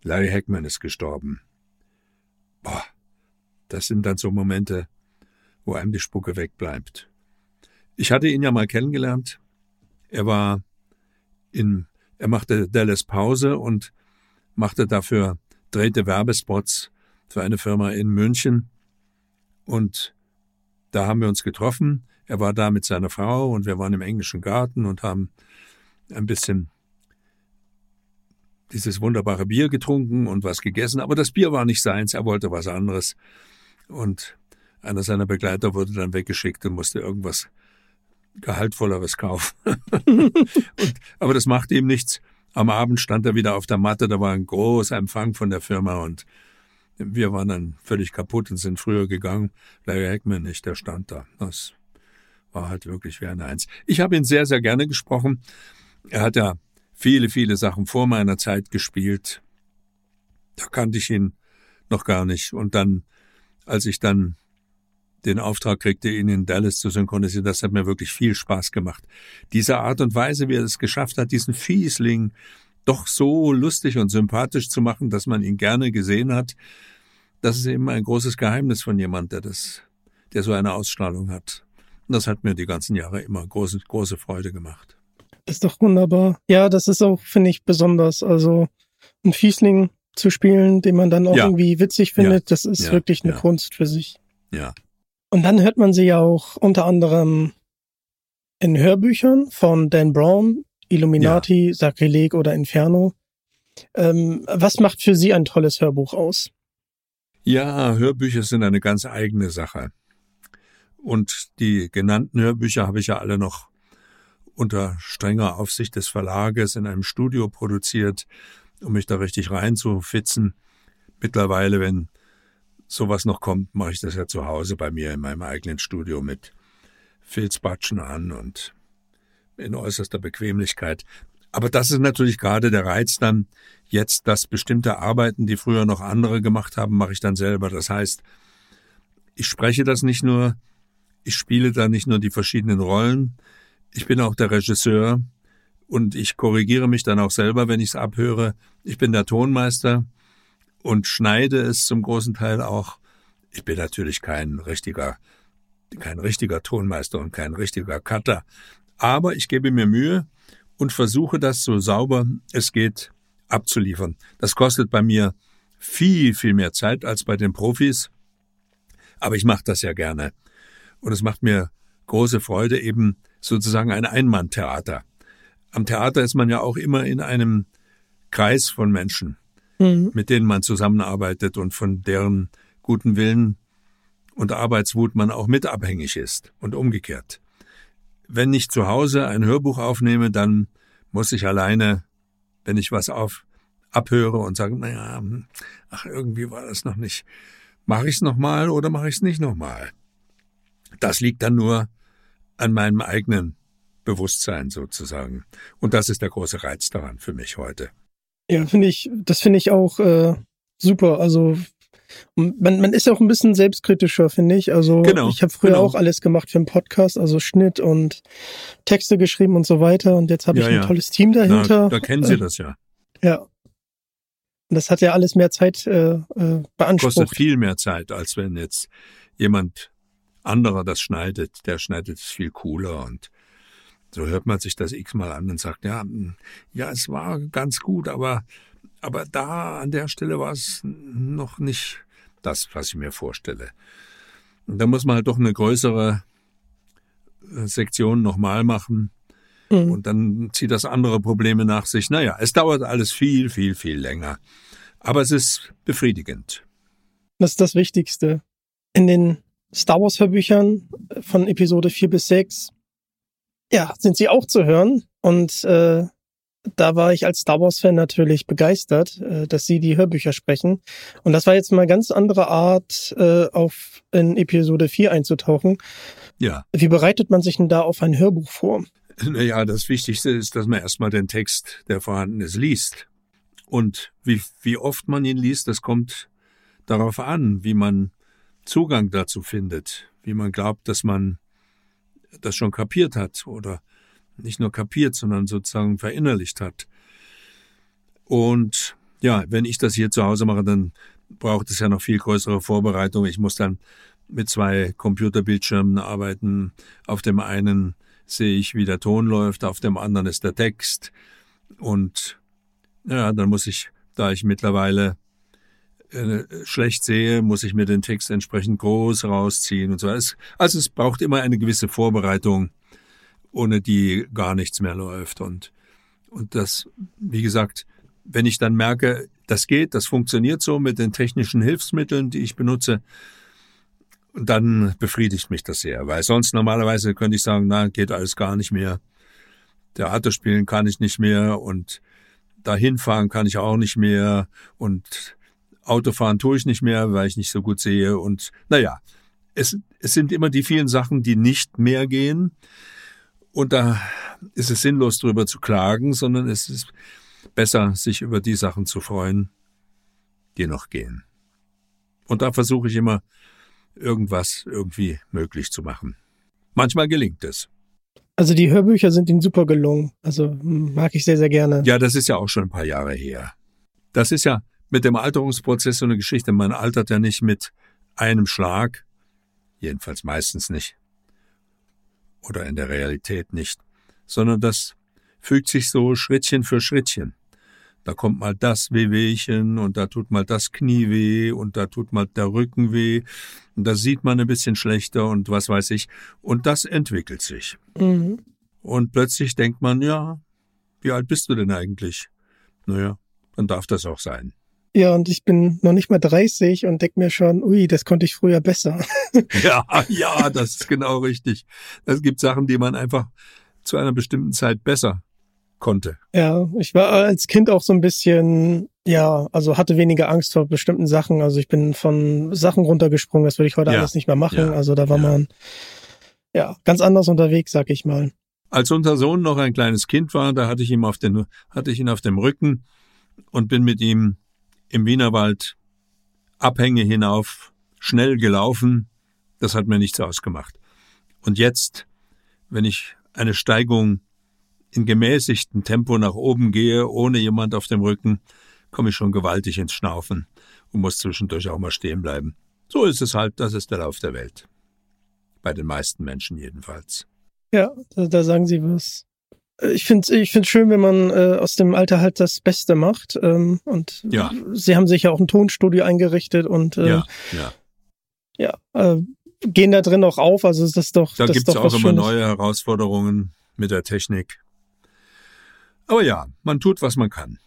Larry Hackman ist gestorben. Boah, das sind dann so Momente, wo einem die Spucke wegbleibt. Ich hatte ihn ja mal kennengelernt. Er war in, er machte Dallas Pause und machte dafür, drehte Werbespots für eine Firma in München. Und da haben wir uns getroffen. Er war da mit seiner Frau und wir waren im englischen Garten und haben ein bisschen dieses wunderbare Bier getrunken und was gegessen. Aber das Bier war nicht seins. Er wollte was anderes. Und einer seiner Begleiter wurde dann weggeschickt und musste irgendwas Gehaltvolleres kaufen. und, aber das machte ihm nichts. Am Abend stand er wieder auf der Matte, da war ein großer Empfang von der Firma und wir waren dann völlig kaputt und sind früher gegangen. Larry Hackman nicht, der stand da. Das war halt wirklich wie ein Eins. Ich habe ihn sehr, sehr gerne gesprochen. Er hat ja viele, viele Sachen vor meiner Zeit gespielt. Da kannte ich ihn noch gar nicht. Und dann, als ich dann den Auftrag kriegte, ihn in Dallas zu synchronisieren, das hat mir wirklich viel Spaß gemacht. Diese Art und Weise, wie er es geschafft hat, diesen Fiesling doch so lustig und sympathisch zu machen, dass man ihn gerne gesehen hat, das ist eben ein großes Geheimnis von jemand, der das, der so eine Ausstrahlung hat. Und das hat mir die ganzen Jahre immer große, große Freude gemacht. Ist doch wunderbar. Ja, das ist auch, finde ich, besonders. Also ein Fiesling zu spielen, den man dann auch ja. irgendwie witzig findet, ja. das ist ja. wirklich eine Kunst für sich. Ja. Und dann hört man sie ja auch unter anderem in Hörbüchern von Dan Brown, Illuminati, ja. Sakrileg oder Inferno. Ähm, was macht für Sie ein tolles Hörbuch aus? Ja, Hörbücher sind eine ganz eigene Sache. Und die genannten Hörbücher habe ich ja alle noch unter strenger Aufsicht des Verlages in einem Studio produziert, um mich da richtig reinzufitzen. Mittlerweile, wenn sowas noch kommt, mache ich das ja zu Hause bei mir in meinem eigenen Studio mit Filzbatschen an und in äußerster Bequemlichkeit. Aber das ist natürlich gerade der Reiz dann jetzt, dass bestimmte Arbeiten, die früher noch andere gemacht haben, mache ich dann selber. Das heißt, ich spreche das nicht nur, ich spiele da nicht nur die verschiedenen Rollen, ich bin auch der Regisseur und ich korrigiere mich dann auch selber, wenn ich es abhöre. Ich bin der Tonmeister und schneide es zum großen Teil auch. Ich bin natürlich kein richtiger, kein richtiger Tonmeister und kein richtiger Cutter. Aber ich gebe mir Mühe und versuche das so sauber es geht abzuliefern. Das kostet bei mir viel, viel mehr Zeit als bei den Profis. Aber ich mache das ja gerne. Und es macht mir große Freude, eben sozusagen ein Einmanntheater. Am Theater ist man ja auch immer in einem Kreis von Menschen, mhm. mit denen man zusammenarbeitet und von deren guten Willen und Arbeitswut man auch mit abhängig ist und umgekehrt. Wenn ich zu Hause ein Hörbuch aufnehme, dann muss ich alleine, wenn ich was auf abhöre und sage, naja, hm, ach irgendwie war das noch nicht. Mache ich es nochmal oder mache ich es nicht nochmal? Das liegt dann nur an meinem eigenen Bewusstsein sozusagen. Und das ist der große Reiz daran für mich heute. Ja, finde ich, das finde ich auch äh, super. Also man, man ist ja auch ein bisschen selbstkritischer, finde ich. Also genau, ich habe früher genau. auch alles gemacht für einen Podcast, also Schnitt und Texte geschrieben und so weiter. Und jetzt habe ja, ich ein ja. tolles Team dahinter. Na, da kennen Sie das ja. Ja. Und das hat ja alles mehr Zeit äh, äh, beansprucht. Kostet viel mehr Zeit, als wenn jetzt jemand anderer das schneidet. Der schneidet es viel cooler und so hört man sich das x-mal an und sagt, ja, hm, ja, es war ganz gut, aber, aber da an der Stelle war es noch nicht das, was ich mir vorstelle. Und da muss man halt doch eine größere äh, Sektion nochmal machen. Mhm. Und dann zieht das andere Probleme nach sich. Naja, es dauert alles viel, viel, viel länger. Aber es ist befriedigend. Das ist das Wichtigste. In den Star Wars Hörbüchern von Episode 4 bis 6 ja, sind sie auch zu hören. Und äh, da war ich als Star Wars-Fan natürlich begeistert, äh, dass sie die Hörbücher sprechen. Und das war jetzt mal ganz andere Art, äh, auf in Episode 4 einzutauchen. Ja. Wie bereitet man sich denn da auf ein Hörbuch vor? Naja, das Wichtigste ist, dass man erstmal den Text, der vorhanden ist, liest. Und wie, wie oft man ihn liest, das kommt darauf an, wie man Zugang dazu findet, wie man glaubt, dass man das schon kapiert hat oder nicht nur kapiert, sondern sozusagen verinnerlicht hat. Und ja, wenn ich das hier zu Hause mache, dann braucht es ja noch viel größere Vorbereitung. Ich muss dann mit zwei Computerbildschirmen arbeiten. Auf dem einen sehe ich, wie der Ton läuft, auf dem anderen ist der Text. Und ja, dann muss ich, da ich mittlerweile äh, schlecht sehe, muss ich mir den Text entsprechend groß rausziehen und so. Also es braucht immer eine gewisse Vorbereitung, ohne die gar nichts mehr läuft. Und, und das, wie gesagt, wenn ich dann merke, das geht, das funktioniert so mit den technischen Hilfsmitteln, die ich benutze, dann befriedigt mich das sehr, weil sonst normalerweise könnte ich sagen, na, geht alles gar nicht mehr. Theater spielen kann ich nicht mehr und dahin fahren kann ich auch nicht mehr und Autofahren tue ich nicht mehr, weil ich nicht so gut sehe. Und naja, es, es sind immer die vielen Sachen, die nicht mehr gehen. Und da ist es sinnlos drüber zu klagen, sondern es ist besser, sich über die Sachen zu freuen, die noch gehen. Und da versuche ich immer, irgendwas irgendwie möglich zu machen. Manchmal gelingt es. Also die Hörbücher sind Ihnen super gelungen. Also mag ich sehr, sehr gerne. Ja, das ist ja auch schon ein paar Jahre her. Das ist ja mit dem Alterungsprozess so eine Geschichte. Man altert ja nicht mit einem Schlag, jedenfalls meistens nicht. Oder in der Realität nicht. Sondern das fügt sich so Schrittchen für Schrittchen. Da kommt mal das Wehwehchen und da tut mal das Knie weh und da tut mal der Rücken weh und da sieht man ein bisschen schlechter und was weiß ich. Und das entwickelt sich. Mhm. Und plötzlich denkt man, ja, wie alt bist du denn eigentlich? Naja, dann darf das auch sein. Ja, und ich bin noch nicht mal 30 und denke mir schon, ui, das konnte ich früher besser. ja, ja, das ist genau richtig. Es gibt Sachen, die man einfach zu einer bestimmten Zeit besser konnte. Ja, ich war als Kind auch so ein bisschen, ja, also hatte weniger Angst vor bestimmten Sachen. Also ich bin von Sachen runtergesprungen, das würde ich heute ja. alles nicht mehr machen. Ja. Also da war ja. man ja ganz anders unterwegs, sag ich mal. Als unser Sohn noch ein kleines Kind war, da hatte ich ihn auf den, hatte ich ihn auf dem Rücken und bin mit ihm im Wienerwald Abhänge hinauf schnell gelaufen. Das hat mir nichts ausgemacht. Und jetzt, wenn ich eine Steigung in gemäßigtem Tempo nach oben gehe, ohne jemand auf dem Rücken, komme ich schon gewaltig ins Schnaufen und muss zwischendurch auch mal stehen bleiben. So ist es halt, das ist der Lauf der Welt. Bei den meisten Menschen jedenfalls. Ja, da, da sagen Sie was. Ich finde ich finde schön, wenn man äh, aus dem Alter halt das Beste macht. Ähm, und ja. Sie haben sich ja auch ein Tonstudio eingerichtet und äh, ja, ja. ja äh, gehen da drin auch auf. Also das ist doch. Da gibt es auch immer Schönes. neue Herausforderungen mit der Technik. Aber ja, man tut, was man kann.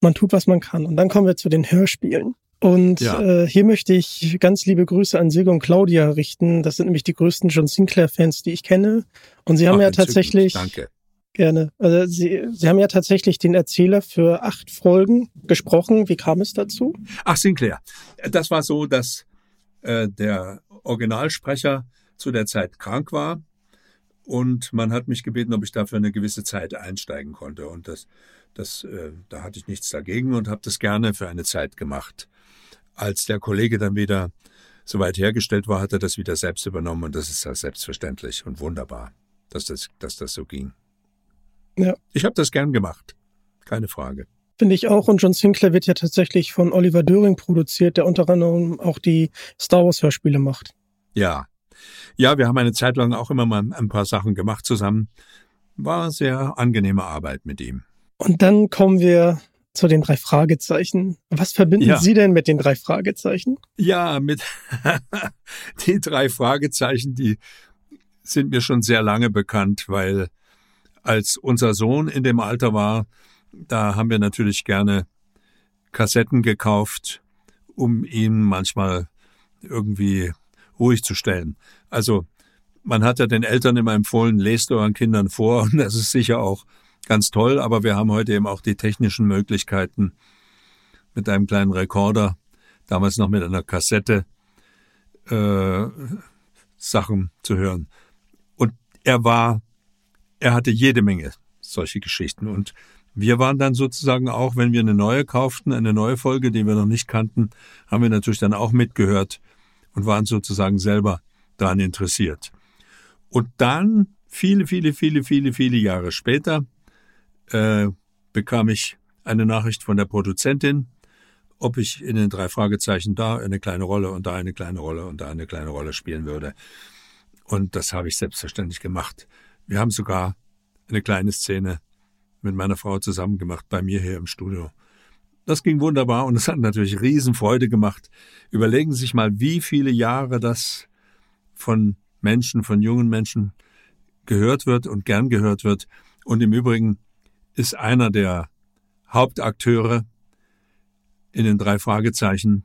Man tut, was man kann. Und dann kommen wir zu den Hörspielen. Und ja. äh, hier möchte ich ganz liebe Grüße an Silke und Claudia richten. Das sind nämlich die größten John Sinclair-Fans, die ich kenne. Und sie haben Ach, ja tatsächlich. Danke. Gerne. Also sie, sie haben ja tatsächlich den Erzähler für acht Folgen gesprochen. Wie kam es dazu? Ach, Sinclair. Das war so, dass äh, der Originalsprecher zu der Zeit krank war und man hat mich gebeten, ob ich dafür eine gewisse Zeit einsteigen konnte. Und das, das, äh, da hatte ich nichts dagegen und habe das gerne für eine Zeit gemacht. Als der Kollege dann wieder soweit hergestellt war, hat er das wieder selbst übernommen und das ist ja selbstverständlich und wunderbar, dass das, dass das so ging. Ja. Ich habe das gern gemacht, keine Frage. Finde ich auch. Und John Sinclair wird ja tatsächlich von Oliver Döring produziert, der unter anderem auch die Star Wars Hörspiele macht. Ja, ja, wir haben eine Zeit lang auch immer mal ein paar Sachen gemacht zusammen. War sehr angenehme Arbeit mit ihm. Und dann kommen wir zu den drei Fragezeichen. Was verbinden ja. Sie denn mit den drei Fragezeichen? Ja, mit die drei Fragezeichen, die sind mir schon sehr lange bekannt, weil als unser Sohn in dem Alter war, da haben wir natürlich gerne Kassetten gekauft, um ihn manchmal irgendwie ruhig zu stellen. Also man hat ja den Eltern immer empfohlen, lest euren Kindern vor und das ist sicher auch ganz toll, aber wir haben heute eben auch die technischen Möglichkeiten mit einem kleinen Rekorder, damals noch mit einer Kassette, äh, Sachen zu hören. Und er war, er hatte jede Menge solche Geschichten und wir waren dann sozusagen auch, wenn wir eine neue kauften, eine neue Folge, die wir noch nicht kannten, haben wir natürlich dann auch mitgehört und waren sozusagen selber daran interessiert. Und dann, viele, viele, viele, viele, viele Jahre später, äh, bekam ich eine Nachricht von der Produzentin, ob ich in den drei Fragezeichen da eine kleine Rolle und da eine kleine Rolle und da eine kleine Rolle spielen würde. Und das habe ich selbstverständlich gemacht. Wir haben sogar eine kleine Szene mit meiner Frau zusammen gemacht, bei mir hier im Studio. Das ging wunderbar und es hat natürlich Riesenfreude gemacht. Überlegen Sie sich mal, wie viele Jahre das von Menschen, von jungen Menschen gehört wird und gern gehört wird. Und im Übrigen ist einer der Hauptakteure in den drei Fragezeichen,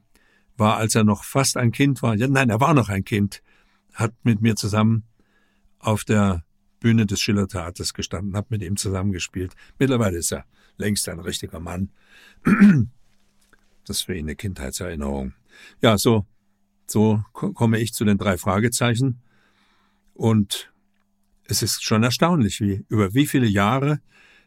war, als er noch fast ein Kind war, ja, nein, er war noch ein Kind, hat mit mir zusammen auf der Bühne des Schillertheaters gestanden, hat mit ihm zusammengespielt. Mittlerweile ist er längst ein richtiger Mann. Das ist für ihn eine Kindheitserinnerung. Ja, so, so komme ich zu den drei Fragezeichen. Und es ist schon erstaunlich, wie, über wie viele Jahre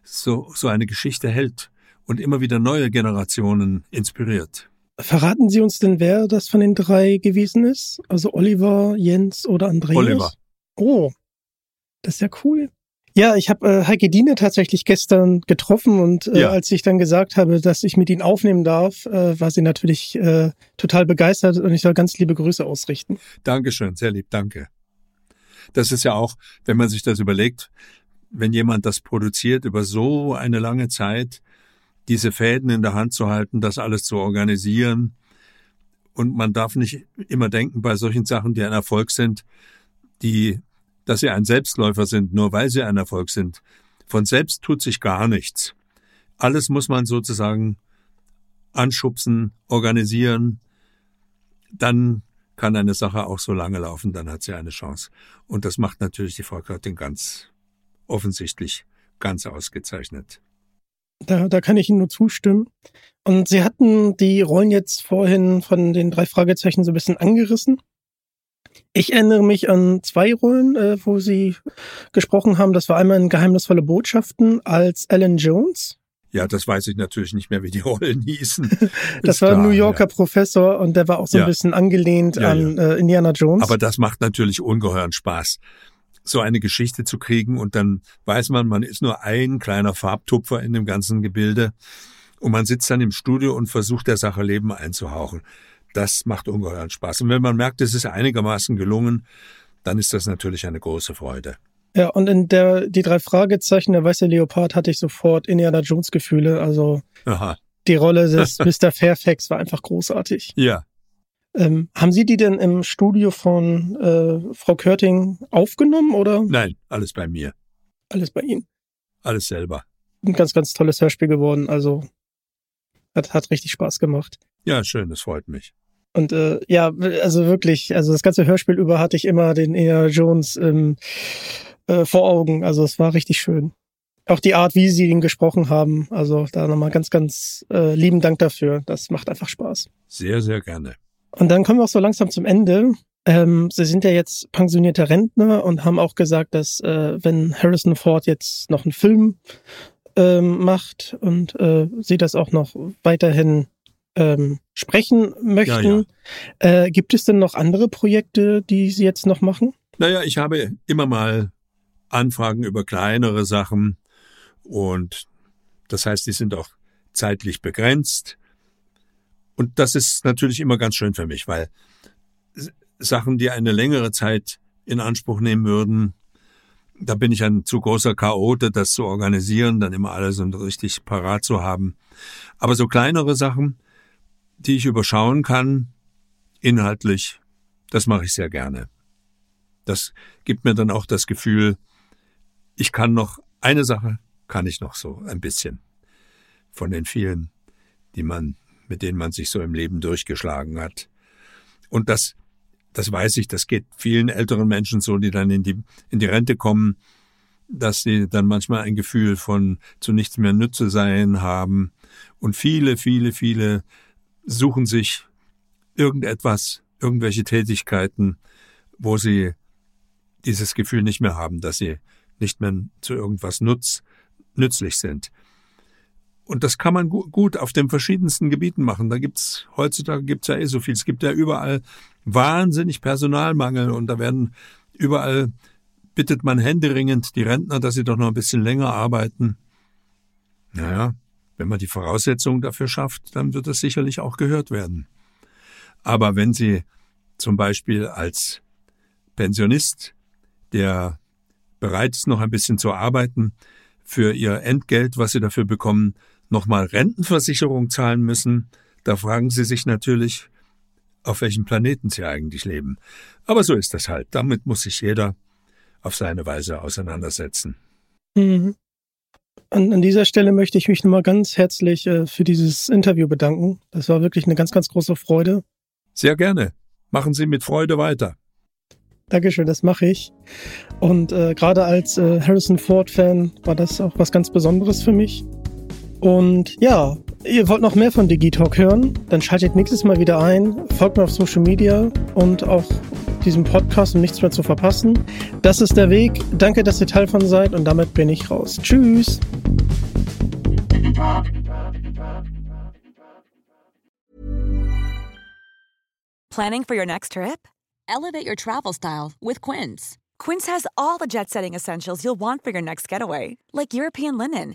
so, so eine Geschichte hält und immer wieder neue Generationen inspiriert. Verraten Sie uns denn, wer das von den drei gewesen ist? Also Oliver, Jens oder Andreas? Oliver. Oh, das ist ja cool. Ja, ich habe äh, Heike Diene tatsächlich gestern getroffen und äh, Ja. als ich dann gesagt habe, dass ich mit ihnen aufnehmen darf, äh, war sie natürlich äh, total begeistert und ich soll ganz liebe Grüße ausrichten. Dankeschön, sehr lieb, danke. Das ist ja auch, wenn man sich das überlegt, wenn jemand das produziert über so eine lange Zeit, diese Fäden in der Hand zu halten, das alles zu organisieren. Und man darf nicht immer denken bei solchen Sachen, die ein Erfolg sind, die, dass sie ein Selbstläufer sind, nur weil sie ein Erfolg sind. Von selbst tut sich gar nichts. Alles muss man sozusagen anschubsen, organisieren, dann kann eine Sache auch so lange laufen, dann hat sie eine Chance. Und das macht natürlich die Frau Körting ganz offensichtlich ganz ausgezeichnet. Da, da kann ich Ihnen nur zustimmen. Und Sie hatten die Rollen jetzt vorhin von den drei Fragezeichen so ein bisschen angerissen. Ich erinnere mich an zwei Rollen, äh, wo Sie gesprochen haben. Das war einmal in Geheimnisvolle Botschaften als Alan Jones. Ja, das weiß ich natürlich nicht mehr, wie die Rollen hießen. Das Ist war ein New Yorker Professor und der war auch so ein Ja. bisschen angelehnt Ja, an Äh, Indiana Jones. Ja. Aber das macht natürlich ungeheuren Spaß, so eine Geschichte zu kriegen und dann weiß man, man ist nur ein kleiner Farbtupfer in dem ganzen Gebilde und man sitzt dann im Studio und versucht der Sache Leben einzuhauchen. Das macht ungeheuren Spaß. Und wenn man merkt, es ist einigermaßen gelungen, dann ist das natürlich eine große Freude. ja, und in der die drei Fragezeichen, der weiße Leopard, hatte ich sofort Indiana Jones Gefühle. Also Aha. die Rolle des Mr. Fairfax war einfach großartig. Ja. Ähm, haben Sie die denn im Studio von äh, Frau Körting aufgenommen oder Nein, alles bei mir. alles bei Ihnen? Alles selber. Ein ganz, ganz tolles Hörspiel geworden. Also hat, hat richtig Spaß gemacht. Ja, schön, das freut mich. Und äh, ja, also wirklich, also das ganze Hörspiel über hatte ich immer den Indiana Jones ähm, äh, vor Augen. Also es war richtig schön. Auch die Art, wie Sie ihn gesprochen haben. Also da nochmal ganz, ganz äh, lieben Dank dafür. Das macht einfach Spaß. Sehr, sehr gerne. Und dann kommen wir auch so langsam zum Ende. Ähm, Sie sind ja jetzt pensionierter Rentner und haben auch gesagt, dass äh, wenn Harrison Ford jetzt noch einen Film ähm, macht und äh, Sie das auch noch weiterhin ähm, sprechen möchten, Äh, gibt es denn noch andere Projekte, die Sie jetzt noch machen? Naja, ich habe immer mal Anfragen über kleinere Sachen und das heißt, die sind auch zeitlich begrenzt. Und das ist natürlich immer ganz schön für mich, weil Sachen, die eine längere Zeit in Anspruch nehmen würden, da bin ich ein zu großer Chaote, das zu organisieren, dann immer alles und richtig parat zu haben. Aber so kleinere Sachen, die ich überschauen kann, inhaltlich, das mache ich sehr gerne. Das gibt mir dann auch das Gefühl, ich kann noch, eine Sache kann ich noch so ein bisschen von den vielen, die man, mit denen man sich so im Leben durchgeschlagen hat. Und das, das weiß ich, das geht vielen älteren Menschen so, die dann in die, in die Rente kommen, dass sie dann manchmal ein Gefühl von zu nichts mehr Nütze sein haben. Und viele, viele, viele suchen sich irgendetwas, irgendwelche Tätigkeiten, wo sie dieses Gefühl nicht mehr haben, dass sie nicht mehr zu irgendwas nutz, nützlich sind. Und das kann man gu gut auf den verschiedensten Gebieten machen. Da gibt's heutzutage gibt's ja eh so viel. Es gibt ja überall wahnsinnig Personalmangel und da werden überall bittet man händeringend die Rentner, dass sie doch noch ein bisschen länger arbeiten. Naja, wenn man die Voraussetzungen dafür schafft, dann wird das sicherlich auch gehört werden. Aber wenn Sie zum Beispiel als Pensionist, der bereit ist, noch ein bisschen zu arbeiten, für Ihr Entgelt, was Sie dafür bekommen, nochmal Rentenversicherung zahlen müssen, da fragen Sie sich natürlich, auf welchem Planeten Sie eigentlich leben. Aber so ist das halt. Damit muss sich jeder auf seine Weise auseinandersetzen. Mhm. An, an dieser Stelle möchte ich mich nochmal ganz herzlich äh, für dieses Interview bedanken. Das war wirklich eine ganz, ganz große Freude. Sehr gerne. Machen Sie mit Freude weiter. Dankeschön, das mache ich. Und äh, gerade als äh, Harrison Ford-Fan war das auch was ganz Besonderes für mich. Und ja, ihr wollt noch mehr von Digitalk hören, dann schaltet nächstes Mal wieder ein, folgt mir auf Social Media und auch diesem Podcast, um nichts mehr zu verpassen. Das ist der Weg. Danke, dass ihr Teil von seid und damit bin ich raus. Tschüss. Planning for your next trip? Elevate your travel style with Quince. Quince has all the jet setting essentials you'll want for your next getaway, like European linen,